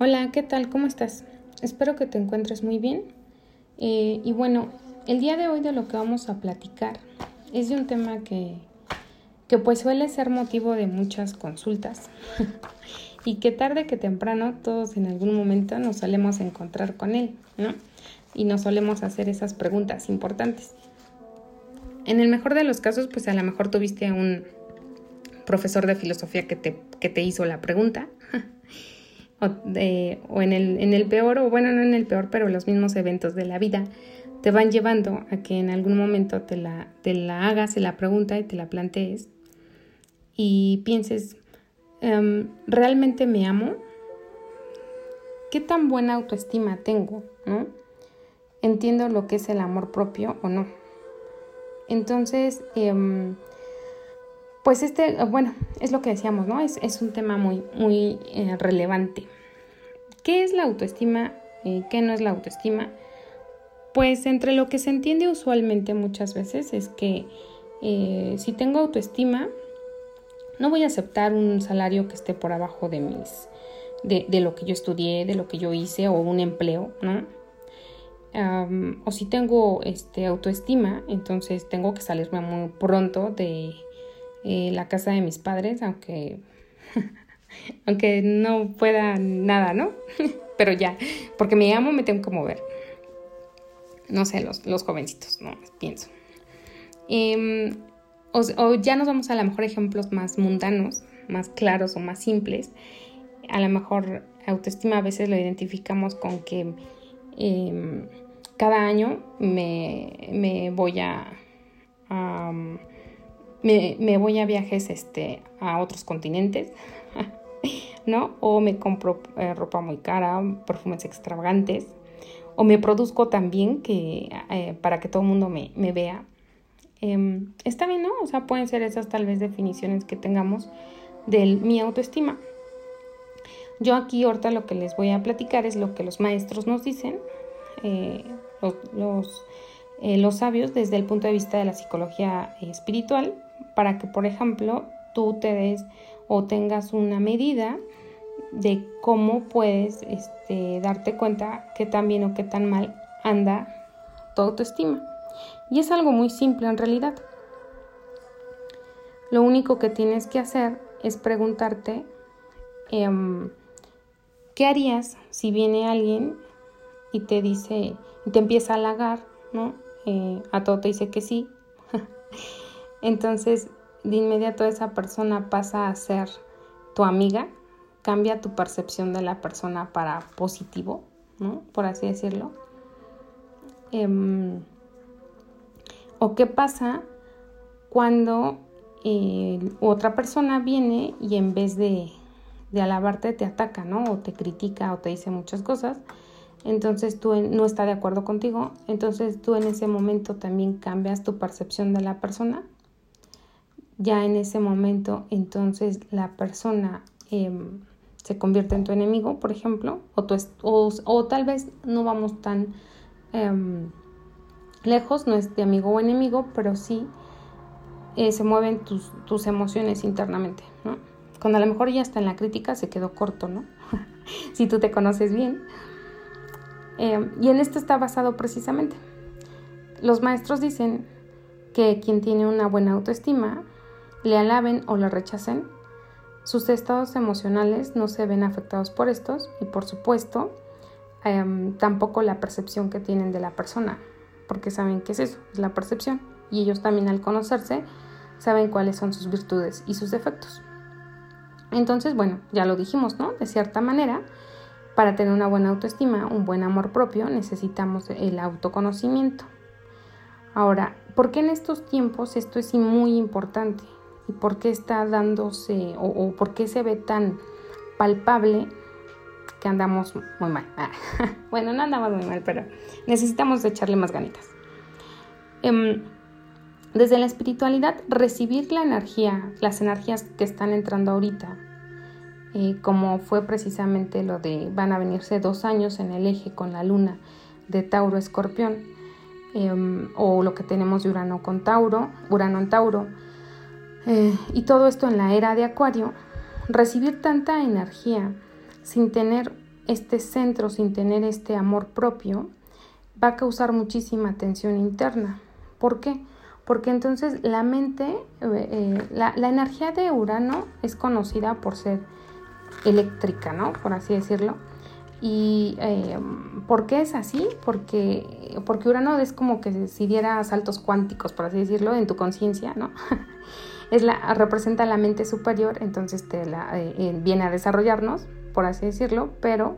Hola, ¿qué tal? ¿Cómo estás? Espero que te encuentres muy bien. Eh, y bueno, el día de hoy de lo que vamos a platicar es de un tema que, que pues suele ser motivo de muchas consultas y que tarde que temprano todos en algún momento nos solemos encontrar con él, ¿no? Y nos solemos hacer esas preguntas importantes. En el mejor de los casos, pues a lo mejor tuviste un profesor de filosofía que te, que te hizo la pregunta. O, en, el, en el peor, o bueno, no en el peor, pero los mismos eventos de la vida te van llevando a que en algún momento te la, te la hagas, la pregunta y te la plantees y pienses, em, ¿realmente me amo? ¿Qué tan buena autoestima tengo? ¿no? ¿Entiendo lo que es el amor propio o no? Entonces, em, pues este, bueno, es lo que decíamos, ¿no? Es, es un tema muy, muy eh, relevante. ¿Qué es la autoestima? Eh, ¿Qué no es la autoestima? Pues entre lo que se entiende usualmente muchas veces es que eh, si tengo autoestima, no voy a aceptar un salario que esté por abajo de mis, de, de lo que yo estudié, de lo que yo hice o un empleo, ¿no? o si tengo este, autoestima, entonces tengo que salirme muy pronto de eh, la casa de mis padres, aunque, aunque no pueda nada, ¿no? Pero ya, porque me amo, me tengo que mover. No sé, los, los jovencitos, no, pienso. Em, o, ya nos vamos a lo mejor ejemplos más mundanos, más claros o más simples. A lo mejor autoestima a veces lo identificamos con que eh, cada año me, voy a, me, voy a viajes este, a otros continentes, ¿no? O me compro eh, ropa muy cara, perfumes extravagantes, o me produzco también que, eh, para que todo el mundo me, vea. Em, está bien, ¿no? O sea, pueden ser esas tal vez definiciones que tengamos de mi autoestima. Yo aquí ahorita lo que les voy a platicar es lo que los maestros nos dicen, eh, los, eh, los, sabios desde el punto de vista de la psicología espiritual para que, por ejemplo, tú te des o tengas una medida de cómo puedes este, darte cuenta que tan bien o qué tan mal anda tu autoestima. Y es algo muy simple en realidad. Lo único que tienes que hacer es preguntarte em, qué harías si viene alguien y te dice, y te empieza a halagar, ¿no? Eh, a todo te dice que sí. Entonces, de inmediato esa persona pasa a ser tu amiga, cambia tu percepción de la persona para positivo, ¿no? Por así decirlo. Em, ¿O qué pasa cuando eh, otra persona viene y en vez de, de alabarte te ataca, ¿no? O te critica o te dice muchas cosas? entonces tú no está de acuerdo contigo, entonces tú en ese momento también cambias tu percepción de la persona. Ya en ese momento, entonces la persona em, se convierte en tu enemigo, por ejemplo, o, tal vez no vamos tan em, lejos, no es de amigo o enemigo, pero sí eh, se mueven tus, tus emociones internamente. Cuando a lo mejor ya está en la crítica se quedó corto, ¿no? si tú te conoces bien. Eh, y en esto está basado precisamente. Los maestros dicen que quien tiene una buena autoestima, le alaben o le rechacen, sus estados emocionales no se ven afectados por estos y por supuesto em, tampoco la percepción que tienen de la persona, porque saben qué es eso, es la percepción. Y ellos también al conocerse saben cuáles son sus virtudes y sus defectos. Entonces, bueno, ya lo dijimos, ¿no? De cierta manera, para tener una buena autoestima, un buen amor propio, necesitamos el autoconocimiento. Ahora, ¿por qué en estos tiempos esto es muy importante? ¿Y por qué está dándose o, por qué se ve tan palpable que andamos muy mal? bueno, no andamos muy mal, pero necesitamos echarle más ganitas. Em, desde la espiritualidad, recibir la energía, las energías que están entrando ahorita, eh, como fue precisamente lo de van a venirse dos años en el eje con la luna de Tauro Escorpión, em, o lo que tenemos de Urano con Tauro, Urano en Tauro, eh, y todo esto en la era de Acuario, recibir tanta energía sin tener este centro sin tener este amor propio, va a causar muchísima tensión interna. ¿Por qué? Porque entonces la mente, eh, eh, la, energía de Urano es conocida por ser eléctrica, ¿no? Por así decirlo. ¿Y eh, por qué es así? Porque, porque Urano es como que si diera saltos cuánticos, por así decirlo, en tu conciencia, ¿no? es la, representa la mente superior, entonces te la, viene a desarrollarnos, por así decirlo, pero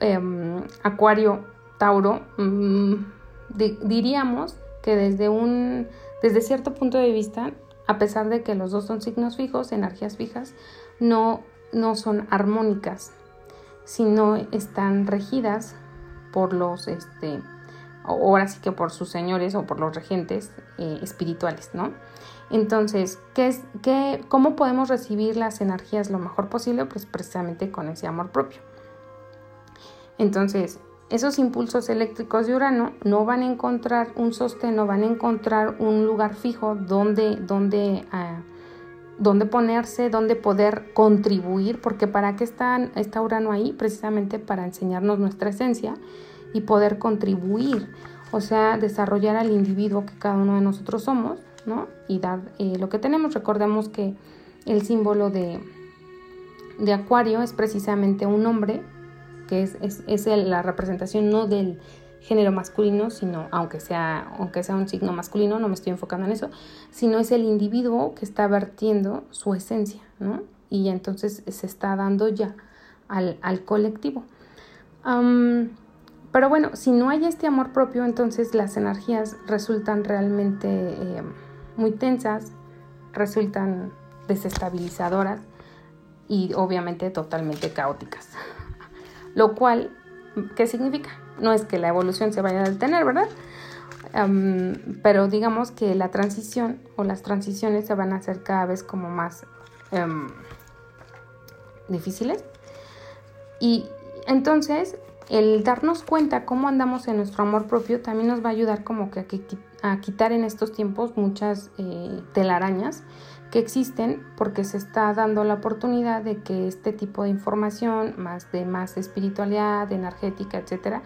em, Acuario, Tauro, mm, diríamos que desde un desde cierto punto de vista, a pesar de que los dos son signos fijos, energías fijas, no, no son armónicas, sino están regidas por los, este, ahora sí que por sus señores o por los regentes eh, espirituales, ¿no? Entonces, ¿qué es, qué, ¿cómo podemos recibir las energías lo mejor posible? Pues precisamente con ese amor propio. Entonces, esos impulsos eléctricos de Urano no van a encontrar un sostén, no van a encontrar un lugar fijo donde, donde, ah, donde ponerse, donde poder contribuir, porque para qué está, está Urano ahí? Precisamente para enseñarnos nuestra esencia y poder contribuir, o sea, desarrollar al individuo que cada uno de nosotros somos, ¿no? Y dar eh, lo que tenemos. Recordemos que el símbolo de, de Acuario es precisamente un hombre que es, es, la representación no del género masculino, sino aunque sea, aunque sea un signo masculino, no me estoy enfocando en eso, sino es el individuo que está vertiendo su esencia, ¿no? Y entonces se está dando ya al, colectivo. Pero bueno, si no hay este amor propio, entonces las energías resultan realmente eh, muy tensas, resultan desestabilizadoras y obviamente totalmente caóticas. Lo cual, ¿qué significa? No es que la evolución se vaya a detener, ¿verdad? pero digamos que la transición o las transiciones se van a hacer cada vez como más em, difíciles. Y entonces el darnos cuenta cómo andamos en nuestro amor propio también nos va a ayudar como que a, quitar en estos tiempos muchas eh, telarañas que existen porque se está dando la oportunidad de que este tipo de información, más de más espiritualidad, energética, etcétera,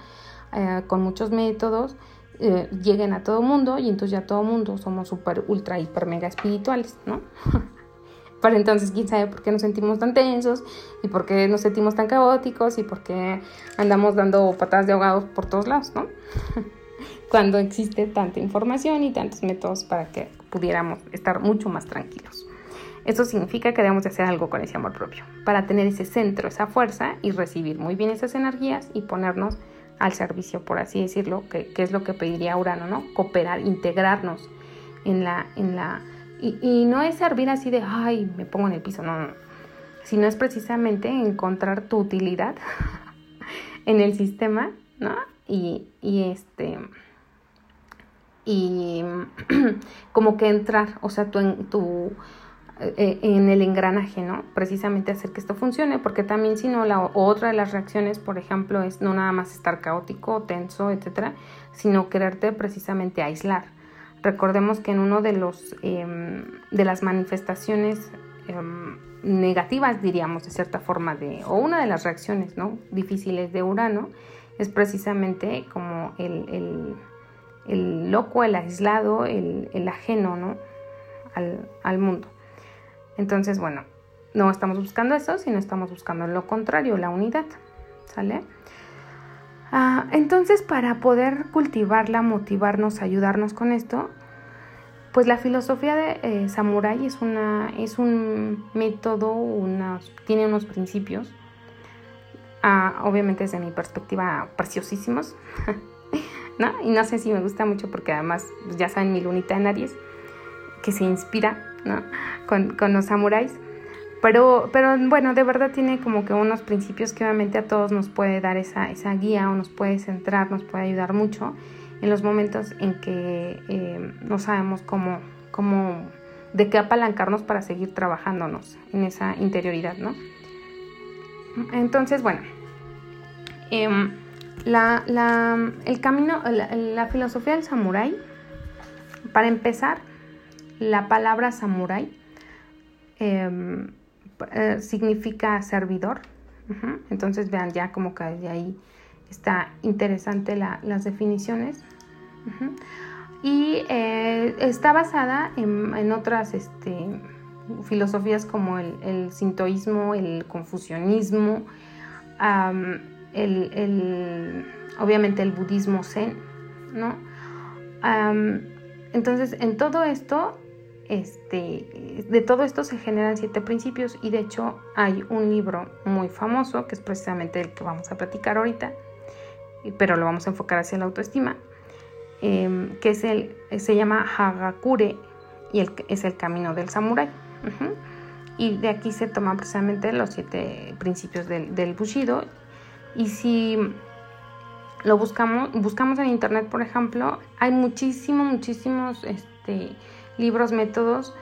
eh, con muchos métodos, eh, lleguen a todo mundo y entonces ya todo mundo somos super, ultra, hiper, mega espirituales, ¿no? Para entonces, quién sabe por qué nos sentimos tan tensos y por qué nos sentimos tan caóticos y por qué andamos dando patadas de ahogados por todos lados, ¿no? Cuando existe tanta información y tantos métodos para que pudiéramos estar mucho más tranquilos. Eso significa que debemos de hacer algo con ese amor propio, para tener ese centro, esa fuerza y recibir muy bien esas energías y ponernos al servicio, por así decirlo, que, es lo que pediría Urano, ¿no? Cooperar, integrarnos en la... En la y, no es servir así de, ay, me pongo en el piso, no, no, sino es precisamente encontrar tu utilidad en el sistema, ¿no? Y, y este y como que entrar, o sea, tu, tu, eh, en el engranaje, ¿no? Precisamente hacer que esto funcione, porque también si no, la otra de las reacciones, por ejemplo, es no nada más estar caótico, tenso, etcétera, sino quererte precisamente aislar. Recordemos que en uno de los em, de las manifestaciones em, negativas, diríamos de cierta forma, de, o una de las reacciones ¿no? difíciles de Urano, es precisamente como el el loco, el aislado, el, ajeno, ¿no? Al, mundo. Entonces, bueno, no estamos buscando eso, sino estamos buscando lo contrario, la unidad, ¿sale? Ah, entonces, para poder cultivarla, motivarnos, ayudarnos con esto, pues la filosofía de eh, Samurai es, una, es un método, tiene unos principios, ah, obviamente desde mi perspectiva preciosísimos, ¿no? Y no sé si me gusta mucho porque además pues, ya saben mi lunita en Aries, que se inspira. Con, los samuráis. Pero, pero bueno, de verdad tiene como que unos principios que obviamente a todos nos puede dar esa, esa guía o nos puede centrar, nos puede ayudar mucho en los momentos en que eh, no sabemos cómo, cómo, de qué apalancarnos para seguir trabajándonos en esa interioridad, ¿no? Entonces, bueno, em, la, la, el camino, la, filosofía del samurái, para empezar, la palabra samurái em, eh, significa servidor, Entonces vean ya como que de ahí está interesante las definiciones. Y eh, está basada en, otras este, filosofías como el, sintoísmo, el confucianismo, el, obviamente el budismo zen, ¿no? entonces, en todo esto, este, de todo esto se generan siete principios y de hecho hay un libro muy famoso que es precisamente el que vamos a platicar ahorita, pero lo vamos a enfocar hacia la autoestima, em, que es el, se llama Hagakure y es el camino del samurái. Y de aquí se toman precisamente los siete principios del, Bushido. Y si lo buscamos, buscamos en internet, por ejemplo, hay muchísimos, muchísimos este, libros, métodos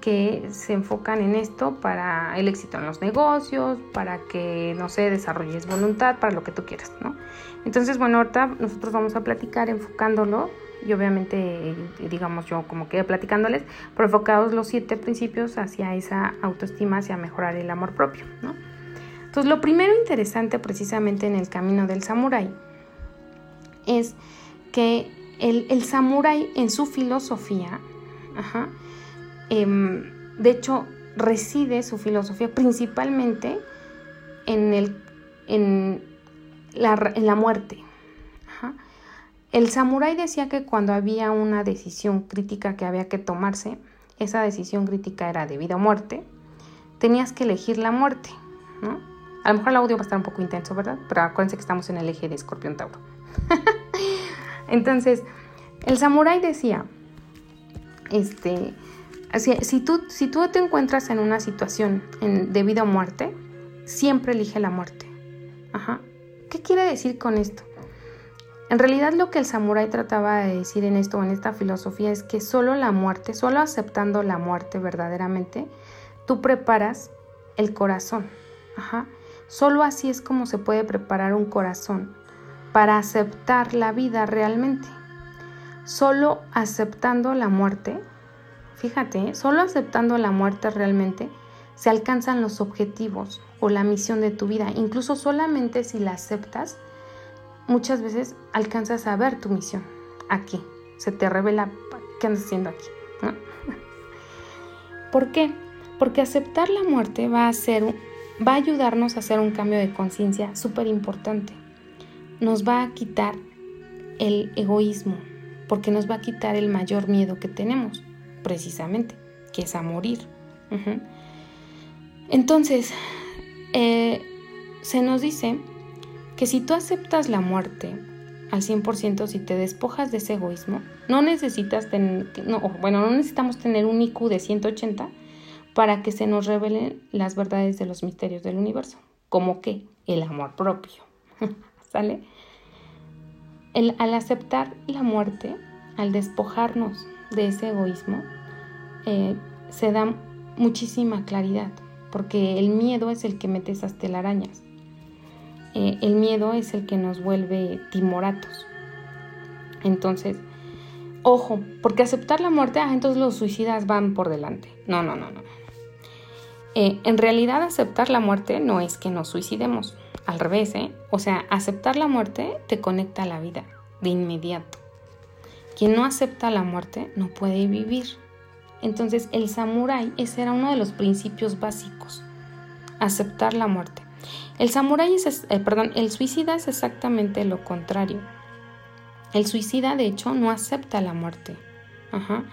que se enfocan en esto para el éxito en los negocios, para que, no sé, desarrolles voluntad, para lo que tú quieras, ¿no? Entonces, bueno, ahorita nosotros vamos a platicar enfocándolo y obviamente, digamos yo como que platicándoles, pero enfocados los siete principios hacia esa autoestima, hacia mejorar el amor propio, ¿no? Entonces, lo primero interesante precisamente en el camino del samurái es que el, el samurái en su filosofía, em, de hecho, reside su filosofía principalmente en, el, en, la, en la muerte. El samurái decía que cuando había una decisión crítica que había que tomarse, esa decisión crítica era de vida o muerte, tenías que elegir la muerte. A lo mejor el audio va a estar un poco intenso, ¿verdad? Pero acuérdense que estamos en el eje de escorpión tauro. Entonces, el samurái decía, este, si, tú, si tú te encuentras en una situación en, de vida o muerte, siempre elige la muerte. Ajá. ¿Qué quiere decir con esto? En realidad lo que el samurái trataba de decir en esto, en esta filosofía, es que solo la muerte, solo aceptando la muerte verdaderamente, tú preparas el corazón. Ajá. Solo así es como se puede preparar un corazón para aceptar la vida realmente. Solo aceptando la muerte, fíjate, solo aceptando la muerte realmente se alcanzan los objetivos o la misión de tu vida. Incluso solamente si la aceptas, muchas veces alcanzas a ver tu misión aquí. Se te revela qué andas haciendo aquí. ¿Por qué? Porque aceptar la muerte va a, va a ayudarnos a hacer un cambio de conciencia súper importante nos va a quitar el egoísmo, porque nos va a quitar el mayor miedo que tenemos, precisamente, que es a morir. Entonces, eh, se nos dice que si tú aceptas la muerte al 100%, si te despojas de ese egoísmo, no necesitas tener, no, bueno, no necesitamos tener un IQ de 180 para que se nos revelen las verdades de los misterios del universo, como que el amor propio. ¿Sale? Al aceptar la muerte, al despojarnos de ese egoísmo, eh, se da muchísima claridad, porque el miedo es el que mete esas telarañas. Eh, el miedo es el que nos vuelve timoratos. Entonces, ojo, porque aceptar la muerte, ah, entonces los suicidas van por delante. No, no, no, no. Eh, en realidad aceptar la muerte no es que nos suicidemos, al revés, ¿eh? O sea, aceptar la muerte te conecta a la vida de inmediato. Quien no acepta la muerte no puede vivir. Entonces el samurái, ese era uno de los principios básicos, aceptar la muerte. El samurái es, eh, perdón, el suicida es exactamente lo contrario. El suicida, de hecho, no acepta la muerte. Ajá.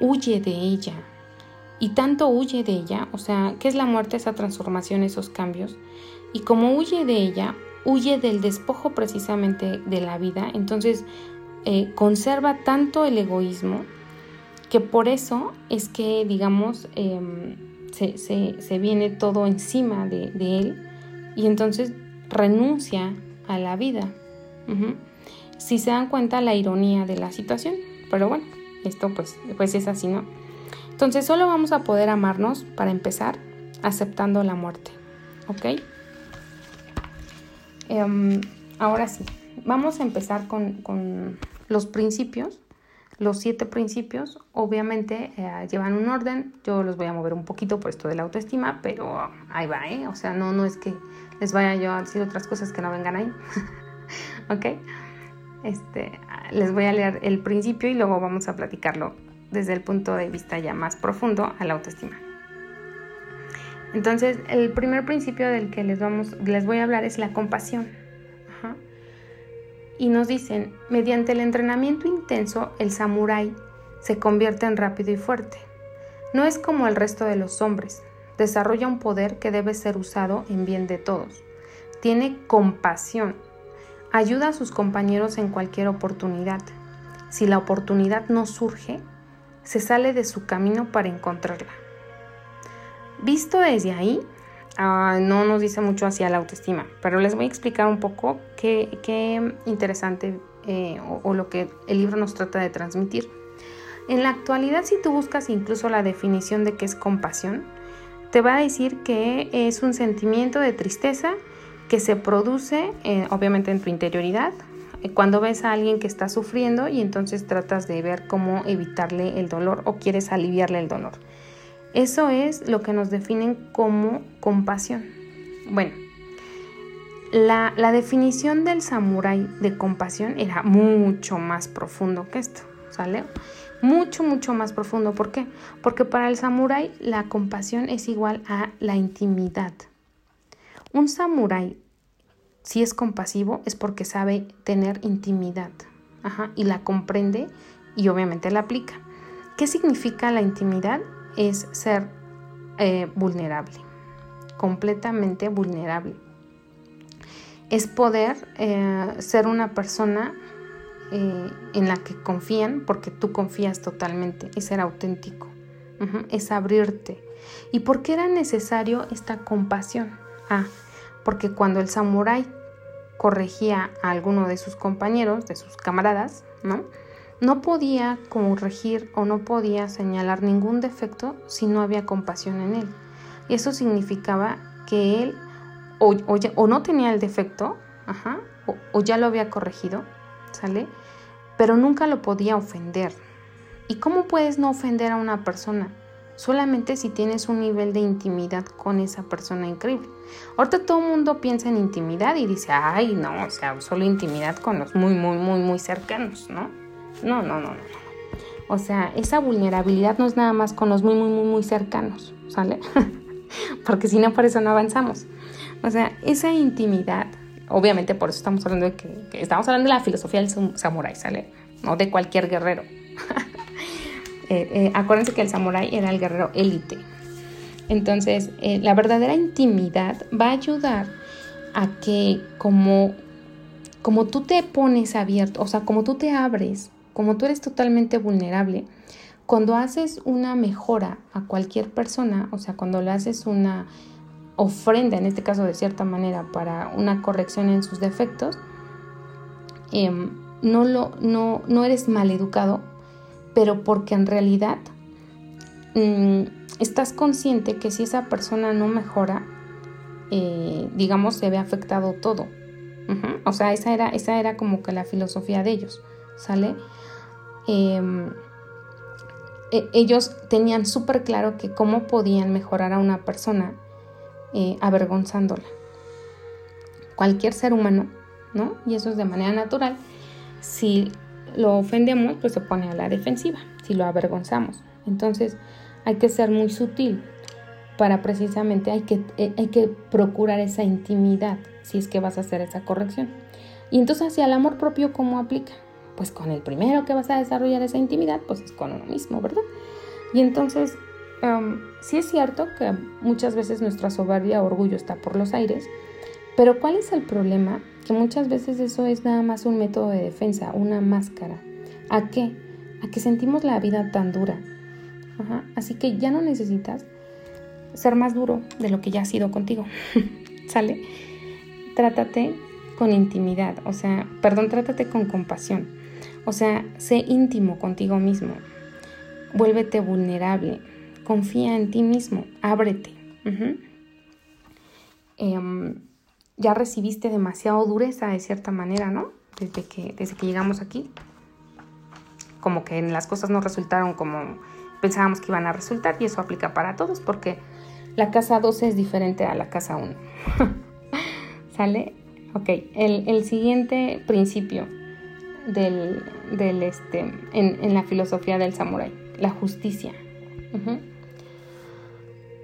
Huye de ella. Y tanto huye de ella, o sea, ¿qué es la muerte? Esa transformación, esos cambios y como huye de ella, huye del despojo precisamente de la vida, entonces eh, conserva tanto el egoísmo que por eso es que, digamos, em, se, viene todo encima de, él y entonces renuncia a la vida. Si se dan cuenta la ironía de la situación, pero bueno, esto pues, pues es así, ¿no? Entonces solo vamos a poder amarnos para empezar aceptando la muerte, ¿ok? Em, ahora sí, vamos a empezar con, los principios, Los siete principios obviamente eh, llevan un orden, yo los voy a mover un poquito por esto de la autoestima, pero ahí va, ¿eh? O sea, no, no es que les vaya yo a decir otras cosas que no vengan ahí, ¿ok? Este, les voy a leer el principio y luego vamos a platicarlo desde el punto de vista ya más profundo a la autoestima. Entonces, el primer principio del que les, vamos, les voy a hablar es la compasión. Y nos dicen, mediante el entrenamiento intenso, el samurái se convierte en rápido y fuerte. No es como el resto de los hombres, desarrolla un poder que debe ser usado en bien de todos. Tiene compasión, ayuda a sus compañeros en cualquier oportunidad. Si la oportunidad no surge, se sale de su camino para encontrarla. Visto desde ahí, ah, no nos dice mucho hacia la autoestima, pero les voy a explicar un poco qué, interesante eh, o, lo que el libro nos trata de transmitir. En la actualidad, si tú buscas incluso la definición de qué es compasión, te va a decir que es un sentimiento de tristeza que se produce eh, obviamente en tu interioridad eh, cuando ves a alguien que está sufriendo y entonces tratas de ver cómo evitarle el dolor o quieres aliviarle el dolor. Eso es lo que nos definen como compasión. Bueno, la, definición del samurái de compasión era mucho más profundo que esto, ¿sale? Mucho, mucho más profundo. ¿Por qué? Porque para el samurái la compasión es igual a la intimidad. Un samurái, si es compasivo, es porque sabe tener intimidad y la comprende y obviamente la aplica. ¿Qué significa la intimidad? Es ser eh, vulnerable, completamente vulnerable. Es poder eh, ser una persona eh, en la que confían porque tú confías totalmente, es ser auténtico, es abrirte. ¿Y por qué era necesario esta compasión? Ah, porque cuando el samurái corregía a alguno de sus compañeros, de sus camaradas, ¿no? No podía corregir o no podía señalar ningún defecto si no había compasión en él. Y eso significaba que él o, no tenía el defecto, o, o ya lo había corregido, ¿sale? Pero nunca lo podía ofender. ¿Y cómo puedes no ofender a una persona? Solamente si tienes un nivel de intimidad con esa persona increíble. Ahorita todo el mundo piensa en intimidad y dice, ay, no, o sea, solo intimidad con los muy, muy, muy, muy cercanos, ¿no? No, no, no, no. O sea, esa vulnerabilidad no es nada más con los muy, muy, muy, muy cercanos, ¿sale? Porque si no, por eso no avanzamos. O sea, esa intimidad, obviamente por eso estamos hablando de que, estamos hablando de la filosofía del samurái, ¿sale? No de cualquier guerrero. Eh, eh, acuérdense que el samurái era el guerrero élite. Entonces, eh, la verdadera intimidad va a ayudar a que como, como tú te pones abierto, o sea, como tú te abres como tú eres totalmente vulnerable, cuando haces una mejora a cualquier persona, o sea, cuando le haces una ofrenda, en este caso de cierta manera, para una corrección en sus defectos, em, no, lo, no, no eres maleducado, pero porque en realidad mm, estás consciente que si esa persona no mejora, eh, digamos, se ve afectado todo. O sea, esa era, esa era como que la filosofía de ellos, ¿sale? Em, e, ellos tenían súper claro que cómo podían mejorar a una persona eh, avergonzándola. Cualquier ser humano, ¿no? Y eso es de manera natural. Si lo ofendemos, pues se pone a la defensiva, si lo avergonzamos. Entonces hay que ser muy sutil para precisamente, hay que, eh, hay que procurar esa intimidad si es que vas a hacer esa corrección. Y entonces hacia el amor propio, ¿cómo aplica? Pues con el primero que vas a desarrollar esa intimidad, pues es con uno mismo, ¿verdad? Y entonces, sí es cierto que muchas veces nuestra soberbia o orgullo está por los aires, pero ¿cuál es el problema? Que muchas veces eso es nada más un método de defensa, una máscara. ¿A qué? A que sentimos la vida tan dura. Así que ya no necesitas ser más duro de lo que ya ha sido contigo. ¿Sale? Trátate con intimidad, o sea, perdón, trátate con compasión. O sea, sé íntimo contigo mismo. Vuélvete vulnerable. Confía en ti mismo. Ábrete. Em, ya recibiste demasiado dureza de cierta manera, ¿no? Desde que, desde que llegamos aquí. como que las cosas no resultaron como pensábamos que iban a resultar y eso aplica para todos porque la casa 12 es diferente a la casa 1. ¿Sale? Ok, el, siguiente principio del, este, en, la filosofía del samurái, la justicia.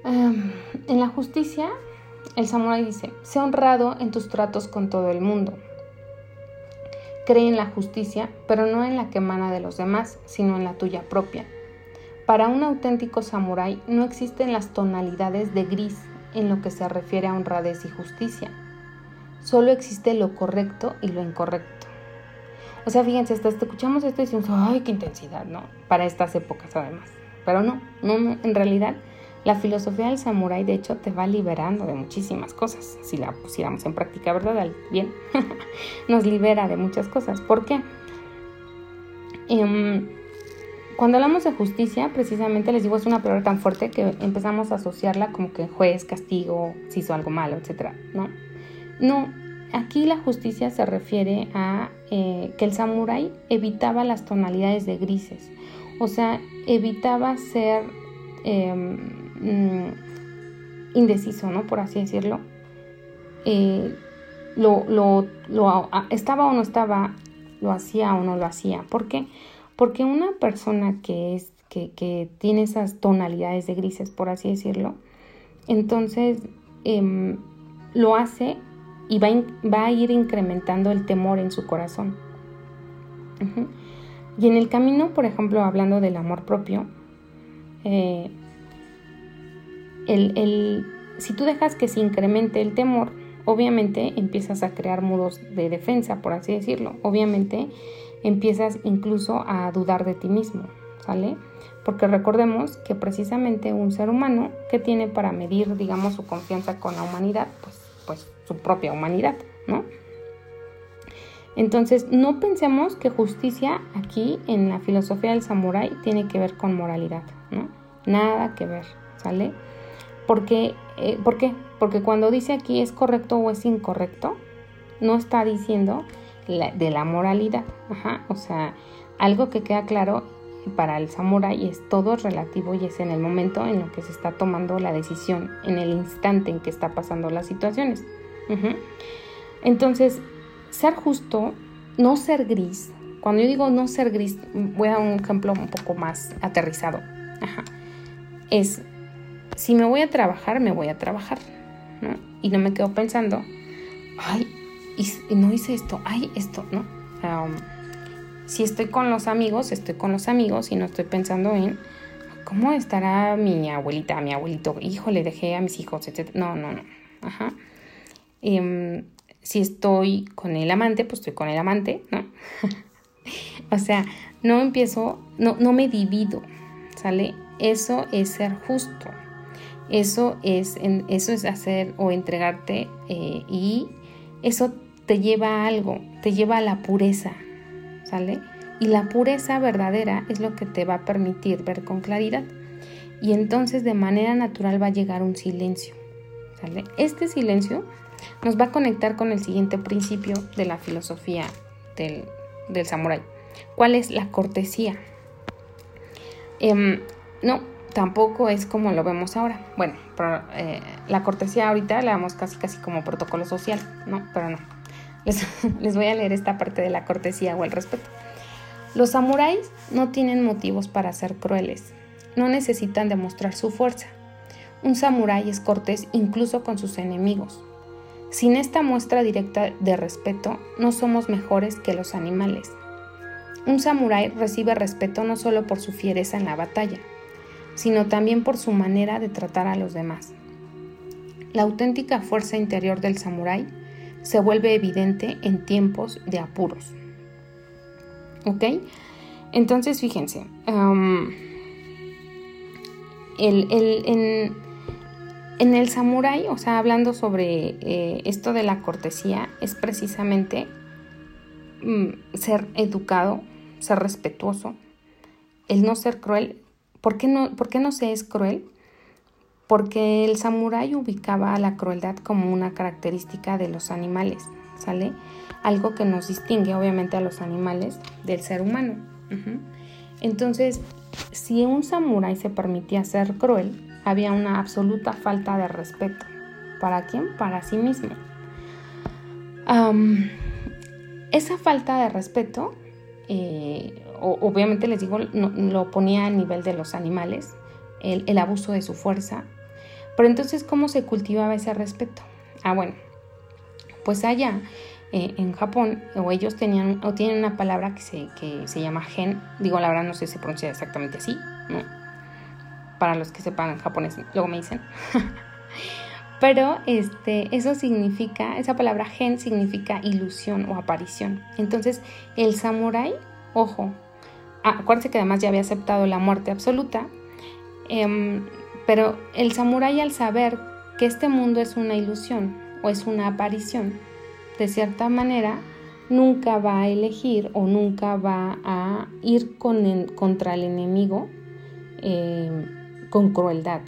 Em, en la justicia, el samurái dice, sé honrado en tus tratos con todo el mundo. Cree en la justicia, pero no en la que emana de los demás, sino en la tuya propia. Para un auténtico samurái no existen las tonalidades de gris en lo que se refiere a honradez y justicia. Solo existe lo correcto y lo incorrecto. O sea, fíjense, hasta escuchamos esto y decimos, ¡ay, qué intensidad! ¿no? Para estas épocas además. Pero no, no, no, en realidad la filosofía del samurái de hecho te va liberando de muchísimas cosas. Si la pusiéramos en práctica, ¿verdad? Bien, nos libera de muchas cosas. ¿Por qué? Em, cuando hablamos de justicia, precisamente les digo, es una palabra tan fuerte que empezamos a asociarla como que juez, castigo, si hizo algo malo, etc. ¿no? No, aquí la justicia se refiere a eh, que el samurái evitaba las tonalidades de grises, o sea, evitaba ser em, mm, indeciso, ¿no? Por así decirlo. Eh, lo, lo, lo, estaba o no estaba, lo hacía o no lo hacía. ¿Por qué? Porque una persona que, es, que, tiene esas tonalidades de grises, por así decirlo, entonces em, lo hace y va, va, a ir incrementando el temor en su corazón. Y en el camino, por ejemplo, hablando del amor propio, eh, el, si tú dejas que se incremente el temor, obviamente empiezas a crear muros de defensa, por así decirlo. Obviamente empiezas incluso a dudar de ti mismo, ¿sale? Porque recordemos que precisamente un ser humano que tiene para medir, digamos, su confianza con la humanidad, pues, pues su propia humanidad, ¿no? Entonces, no pensemos que justicia aquí en la filosofía del samurái tiene que ver con moralidad, ¿no? Nada que ver, ¿sale? Porque, eh, ¿Por qué? Porque cuando dice aquí es correcto o es incorrecto, no está diciendo de la moralidad. Ajá, o sea, algo que queda claro para el samurái es todo relativo y es en el momento en lo que se está tomando la decisión, en el instante en que está pasando las situaciones. Entonces, ser justo, no ser gris. Cuando yo digo no ser gris, voy a dar un ejemplo un poco más aterrizado. Es, si me voy a trabajar, me voy a trabajar. Y no me quedo pensando, ay, y, no hice esto, ay, esto, ¿no? Si estoy con los amigos, estoy con los amigos y no estoy pensando en cómo estará mi abuelita, mi abuelito, hijo, le dejé a mis hijos, etc. No, no, no. Ajá. Em, si estoy con el amante, pues estoy con el amante, ¿no? o sea, no empiezo, no, no me divido, ¿sale? Eso es ser justo. Eso es, eso es hacer o entregarte eh, y eso te lleva a algo, te lleva a la pureza, Y la pureza verdadera es lo que te va a permitir ver con claridad. Y entonces de manera natural va a llegar un silencio. Este silencio nos va a conectar con el siguiente principio de la filosofía del, del samurái. ¿Cuál es la cortesía? Em, no, tampoco es como lo vemos ahora. Bueno, eh, la cortesía ahorita la vemos casi casi como protocolo social, ¿no? Pero no. Les, voy a leer esta parte de la cortesía o el respeto. Los samuráis no tienen motivos para ser crueles. No necesitan demostrar su fuerza. Un samurái es cortés incluso con sus enemigos. Sin esta muestra directa de respeto, no somos mejores que los animales. Un samurái recibe respeto no solo por su fiereza en la batalla, sino también por su manera de tratar a los demás. La auténtica fuerza interior del samurái se vuelve evidente en tiempos de apuros. ¿Ok? Entonces, fíjense, en, el samurái, o sea, hablando sobre eh, esto de la cortesía, es precisamente mm, ser educado, ser respetuoso, el no ser cruel, ¿Por qué no, por qué no se es cruel? Porque el samurái ubicaba la crueldad como una característica de los animales, ¿sale? Algo que nos distingue obviamente a los animales del ser humano. Entonces, si un samurái se permitía ser cruel, había una absoluta falta de respeto. ¿Para quién? Para sí mismo. esa falta de respeto, eh, obviamente les digo, lo ponía a nivel de los animales, el, abuso de su fuerza. Pero entonces, ¿cómo se cultivaba ese respeto? Ah, bueno, pues allá eh, en Japón, o ellos tenían, o tienen una palabra que se, que se llama gen, digo la verdad no sé si se pronuncia exactamente así, ¿no? para los que sepan japonés, luego me dicen. Pero este, eso significa, esa palabra gen significa ilusión o aparición. Entonces, el samurái, ojo, acuérdense que además ya había aceptado la muerte absoluta, em, pero el samurái al saber que este mundo es una ilusión o es una aparición, de cierta manera, nunca va a elegir o nunca va a ir con contra el enemigo. Em, con crueldad,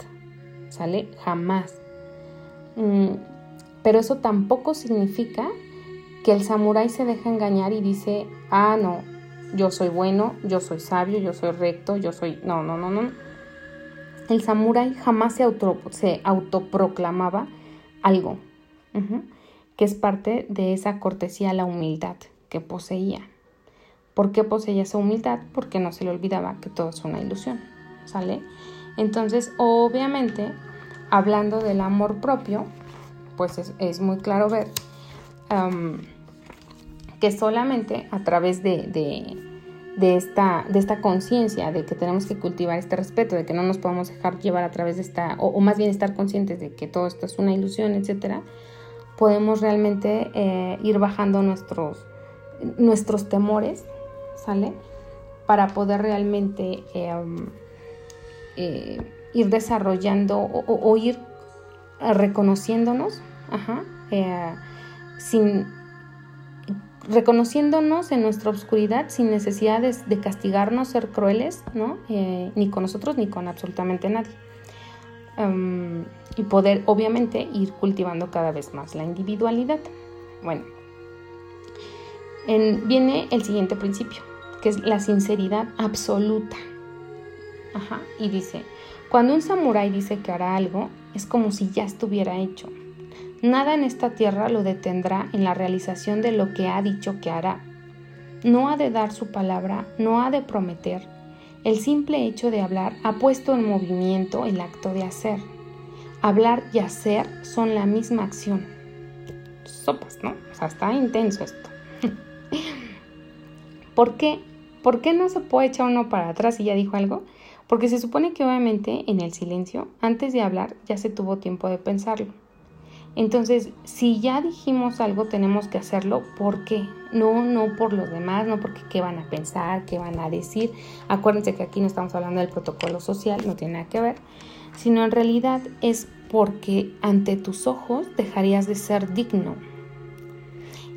¿sale? Jamás. Mm, pero eso tampoco significa que el samurái se deja engañar y dice, ah, no, yo soy bueno, yo soy sabio, yo soy recto, yo soy... No, no, no, no. El samurái jamás se, auto, se autoproclamaba algo, que es parte de esa cortesía, la humildad que poseía. ¿Por qué poseía esa humildad? Porque no se le olvidaba que todo es una ilusión, ¿sale? Entonces, obviamente, hablando del amor propio, pues es, muy claro ver que solamente a través de, esta, de esta conciencia de que tenemos que cultivar este respeto, de que no nos podemos dejar llevar a través de esta, o, más bien estar conscientes de que todo esto es una ilusión, etcétera, podemos realmente eh, ir bajando nuestros, nuestros temores, ¿sale? Para poder realmente em, eh, ir desarrollando o, ir reconociéndonos, eh, sin reconociéndonos en nuestra oscuridad sin necesidad de, castigarnos, ser crueles, ¿no? Eh, ni con nosotros ni con absolutamente nadie. Em, y poder, obviamente, ir cultivando cada vez más la individualidad. Bueno, viene el siguiente principio, que es la sinceridad absoluta. Ajá, y dice, cuando un samurái dice que hará algo, es como si ya estuviera hecho. Nada en esta tierra lo detendrá en la realización de lo que ha dicho que hará. No ha de dar su palabra, no ha de prometer. El simple hecho de hablar ha puesto en movimiento el acto de hacer. Hablar y hacer son la misma acción. Sopas, ¿no? O sea, está intenso esto. ¿Por qué? ¿Por qué no se puede echar uno para atrás y ya dijo algo? Porque se supone que obviamente en el silencio, antes de hablar, ya se tuvo tiempo de pensarlo. Entonces, si ya dijimos algo, tenemos que hacerlo. ¿Por qué? No, no por los demás, no porque qué van a pensar, qué van a decir. Acuérdense que aquí no estamos hablando del protocolo social, no tiene nada que ver, sino en realidad es porque ante tus ojos dejarías de ser digno.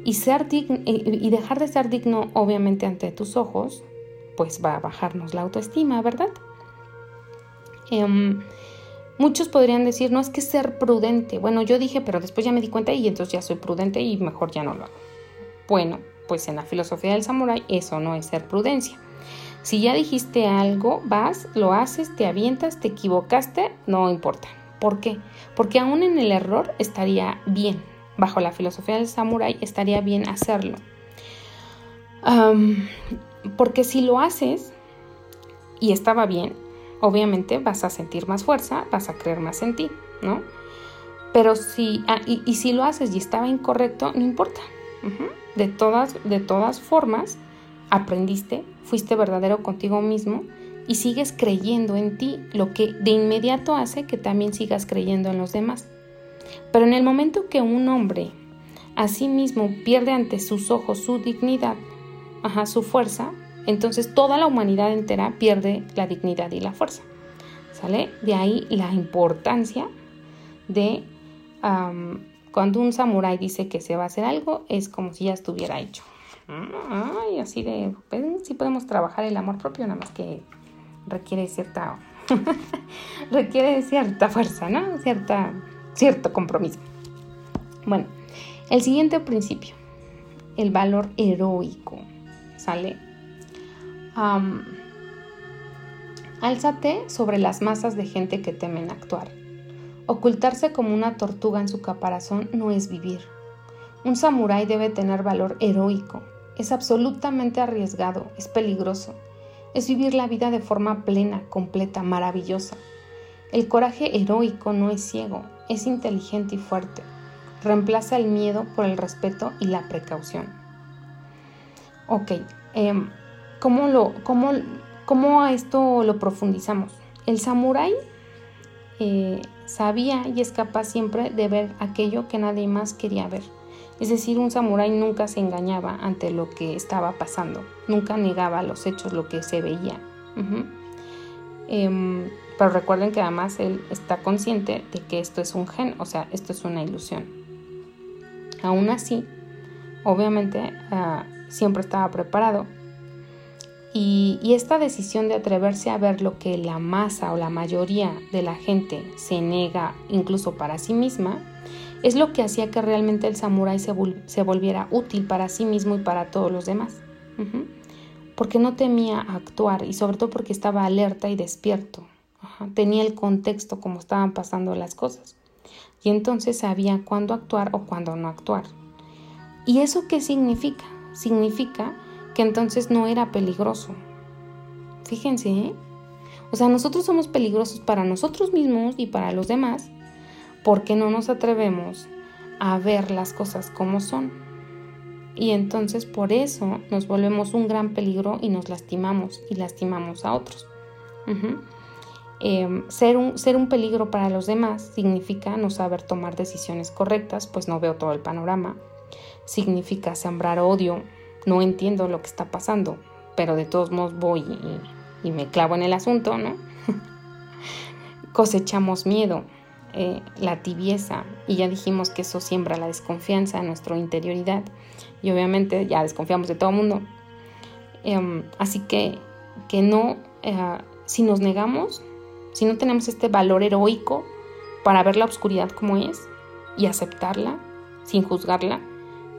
Y, ser digno, y dejar de ser digno, obviamente, ante tus ojos, pues va a bajarnos la autoestima, ¿verdad? Em, muchos podrían decir, no es que ser prudente. Bueno, yo dije, pero después ya me di cuenta y entonces ya soy prudente y mejor ya no lo hago. Bueno, pues en la filosofía del samurái eso no es ser prudencia. Si ya dijiste algo, vas, lo haces, te avientas, te equivocaste, no importa. ¿Por qué? Porque aún en el error estaría bien. Bajo la filosofía del samurái estaría bien hacerlo. porque si lo haces y estaba bien, obviamente vas a sentir más fuerza, vas a creer más en ti, ¿no? Pero si, ah, y, si lo haces y estaba incorrecto, no importa. de, todas, de todas formas, aprendiste, fuiste verdadero contigo mismo y sigues creyendo en ti, lo que de inmediato hace que también sigas creyendo en los demás. Pero en el momento que un hombre a sí mismo pierde ante sus ojos su dignidad, ajá, su fuerza, entonces toda la humanidad entera pierde la dignidad y la fuerza. ¿Sale? De ahí la importancia de cuando un samurái dice que se va a hacer algo, es como si ya estuviera hecho. Ay, así de, pues, sí podemos trabajar el amor propio, nada más que requiere cierta, requiere cierta fuerza, ¿no? Cierta, cierto compromiso. Bueno, el siguiente principio, el valor heroico, ¿sale? Álzate sobre las masas de gente que temen actuar. Ocultarse como una tortuga en su caparazón no es vivir. Un samurái debe tener valor heroico. Es absolutamente arriesgado, es peligroso. Es vivir la vida de forma plena, completa, maravillosa. El coraje heroico no es ciego, es inteligente y fuerte. Reemplaza el miedo por el respeto y la precaución. Ok, em, ¿cómo, lo, cómo, ¿cómo, a esto lo profundizamos? El samurái eh, sabía y es capaz siempre de ver aquello que nadie más quería ver. Es decir, un samurái nunca se engañaba ante lo que estaba pasando, nunca negaba los hechos, lo que se veía. Em, pero recuerden que además él está consciente de que esto es un gen, o sea, esto es una ilusión. Aún así, obviamente, ah, siempre estaba preparado. Y, esta decisión de atreverse a ver lo que la masa o la mayoría de la gente se niega incluso para sí misma, es lo que hacía que realmente el samurái se, volviera útil para sí mismo y para todos los demás. Porque no temía actuar y sobre todo porque estaba alerta y despierto. Tenía el contexto como estaban pasando las cosas. Y entonces sabía cuándo actuar o cuándo no actuar. ¿Y eso qué significa? Significa que entonces no era peligroso. Fíjense, ¿eh? O sea, nosotros somos peligrosos para nosotros mismos y para los demás porque no nos atrevemos a ver las cosas como son. Y entonces por eso nos volvemos un gran peligro y nos lastimamos y lastimamos a otros. Em, ser, un, ser un peligro para los demás significa no saber tomar decisiones correctas, pues no veo todo el panorama. Significa sembrar odio, no entiendo lo que está pasando, pero de todos modos voy y, me clavo en el asunto, ¿no? Cosechamos miedo, eh, la tibieza y ya dijimos que eso siembra la desconfianza en nuestra interioridad y obviamente ya desconfiamos de todo el mundo. Em, así que, que no, eh, si nos negamos, si no tenemos este valor heroico para ver la oscuridad como es y aceptarla sin juzgarla,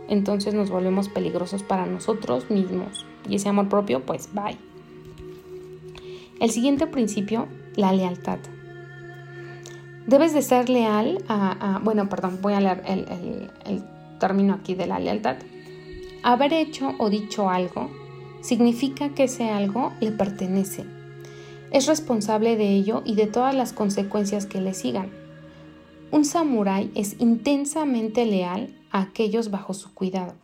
entonces nos volvemos peligrosos para nosotros mismos y ese amor propio, pues bye. El siguiente principio, la lealtad. Debes de ser leal a, bueno, perdón, voy a leer el, el término aquí de la lealtad. Haber hecho o dicho algo significa que ese algo le pertenece. Es responsable de ello y de todas las consecuencias que le sigan. Un samurái es intensamente leal a aquellos bajo su cuidado.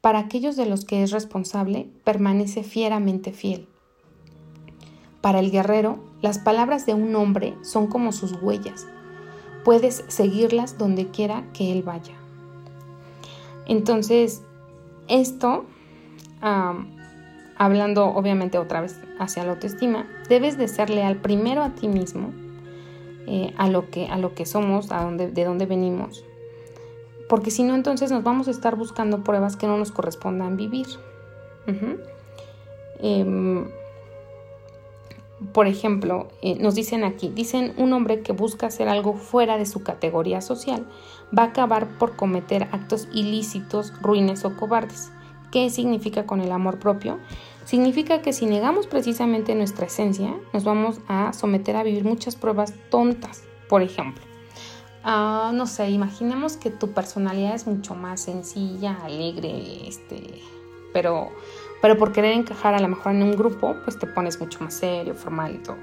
Para aquellos de los que es responsable, permanece fieramente fiel. Para el guerrero, las palabras de un hombre son como sus huellas. Puedes seguirlas donde quiera que él vaya. Entonces, esto, hablando obviamente otra vez hacia la autoestima, debes de ser leal primero a ti mismo, eh, a, lo que, a lo que somos, a dónde, de dónde venimos. Porque si no, entonces nos vamos a estar buscando pruebas que no nos correspondan vivir. Por ejemplo, eh, nos dicen aquí, dicen un hombre que busca hacer algo fuera de su categoría social va a acabar por cometer actos ilícitos, ruines o cobardes. ¿Qué significa con el amor propio? Significa que si negamos precisamente nuestra esencia, nos vamos a someter a vivir muchas pruebas tontas. Por ejemplo, ah, no sé, imaginemos que tu personalidad es mucho más sencilla, alegre, este, pero pero por querer encajar a lo mejor en un grupo, pues te pones mucho más serio, formal y todo.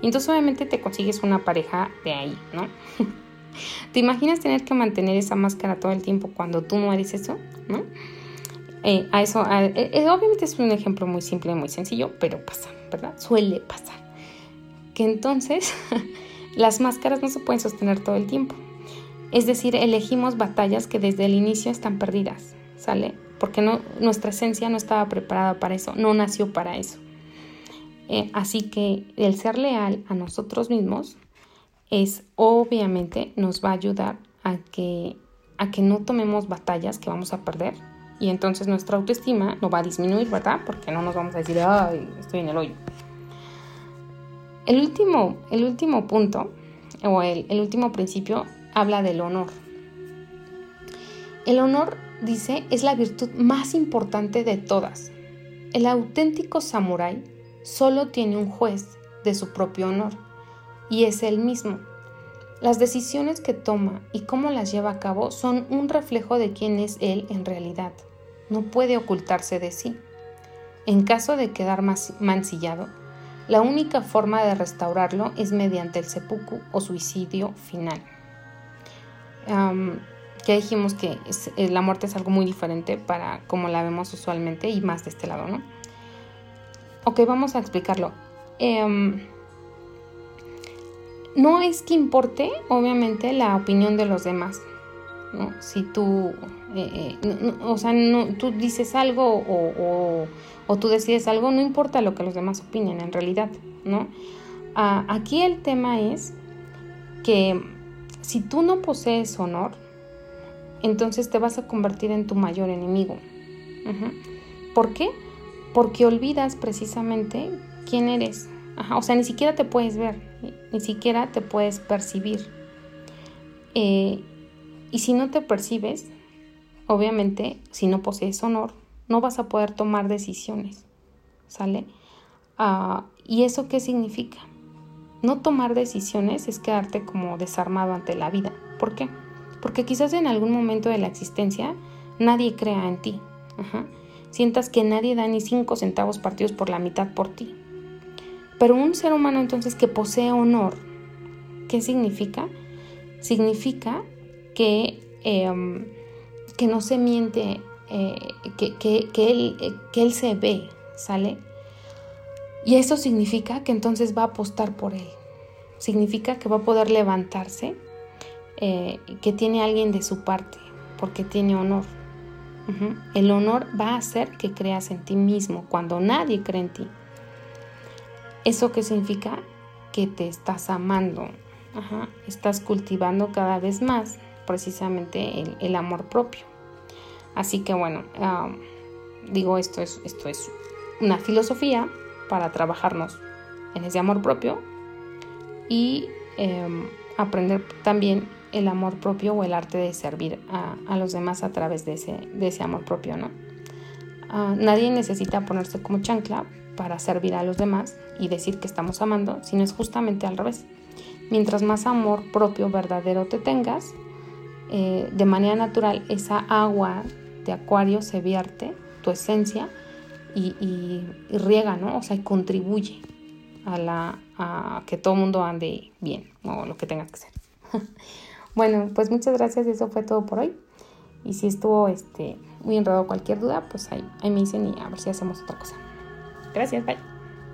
Y entonces obviamente te consigues una pareja de ahí, ¿no? ¿Te imaginas tener que mantener esa máscara todo el tiempo cuando tú no eres eso, ¿no? Eh, a eso, eh, eh, obviamente es un ejemplo muy simple, muy sencillo, pero pasa, ¿verdad? Suele pasar. Que entonces las máscaras no se pueden sostener todo el tiempo. Es decir, elegimos batallas que desde el inicio están perdidas, ¿sale? porque no, nuestra esencia no estaba preparada para eso, no nació para eso. Eh, así que el ser leal a nosotros mismos es obviamente nos va a ayudar a que, a que no tomemos batallas que vamos a perder y entonces nuestra autoestima no va a disminuir, ¿verdad? Porque no nos vamos a decir, ay, estoy en el hoyo. El último, el último punto o el, el último principio habla del honor. El honor dice, es la virtud más importante de todas. El auténtico samurái solo tiene un juez de su propio honor, y es él mismo. Las decisiones que toma y cómo las lleva a cabo son un reflejo de quién es él en realidad. No puede ocultarse de sí. En caso de quedar mancillado, la única forma de restaurarlo es mediante el seppuku o suicidio final. ya dijimos que eh, la muerte es algo muy diferente para como la vemos usualmente y más de este lado, ¿no? Ok, vamos a explicarlo. Em, no es que importe, obviamente, la opinión de los demás. ¿no? Si tú, eh, eh, o sea, tú dices algo o, tú decides algo, no importa lo que los demás opinen en realidad, ¿no? Ah, aquí el tema es que si tú no posees honor, entonces te vas a convertir en tu mayor enemigo. ¿Por qué? Porque olvidas precisamente quién eres. o sea, ni siquiera te puedes ver, ni siquiera te puedes percibir. Eh, y si no te percibes, obviamente, si no posees honor, no vas a poder tomar decisiones. ¿Sale? Ah, ¿Y eso qué significa? No tomar decisiones es quedarte como desarmado ante la vida. ¿Por qué? Porque quizás en algún momento de la existencia nadie crea en ti. Sientas que nadie da ni cinco centavos partidos por la mitad por ti. Pero un ser humano entonces que posee honor, ¿qué significa? Significa que, em, que no se miente, eh, que, él, eh, que él se ve, ¿sale? Y eso significa que entonces va a apostar por él. Significa que va a poder levantarse, eh, que tiene alguien de su parte, porque tiene honor. El honor va a hacer que creas en ti mismo cuando nadie cree en ti. ¿Eso qué significa? Que te estás amando. Estás cultivando cada vez más precisamente el, amor propio. Así que bueno, digo, esto es, esto es una filosofía para trabajarnos en ese amor propio y em, aprender también el amor propio o el arte de servir a, los demás a través de ese, de ese amor propio, ¿no? Ah, nadie necesita ponerse como chancla para servir a los demás y decir que estamos amando, sino es justamente al revés. Mientras más amor propio verdadero te tengas, eh, de manera natural esa agua de acuario se vierte, tu esencia, y, riega, ¿no? O sea, y contribuye a, la, a que todo el mundo ande bien, o lo que tenga que ser. bueno, pues muchas gracias, eso fue todo por hoy. Y si estuvo este, muy enredado cualquier duda, pues ahí, ahí me dicen y a ver si hacemos otra cosa. Gracias, bye.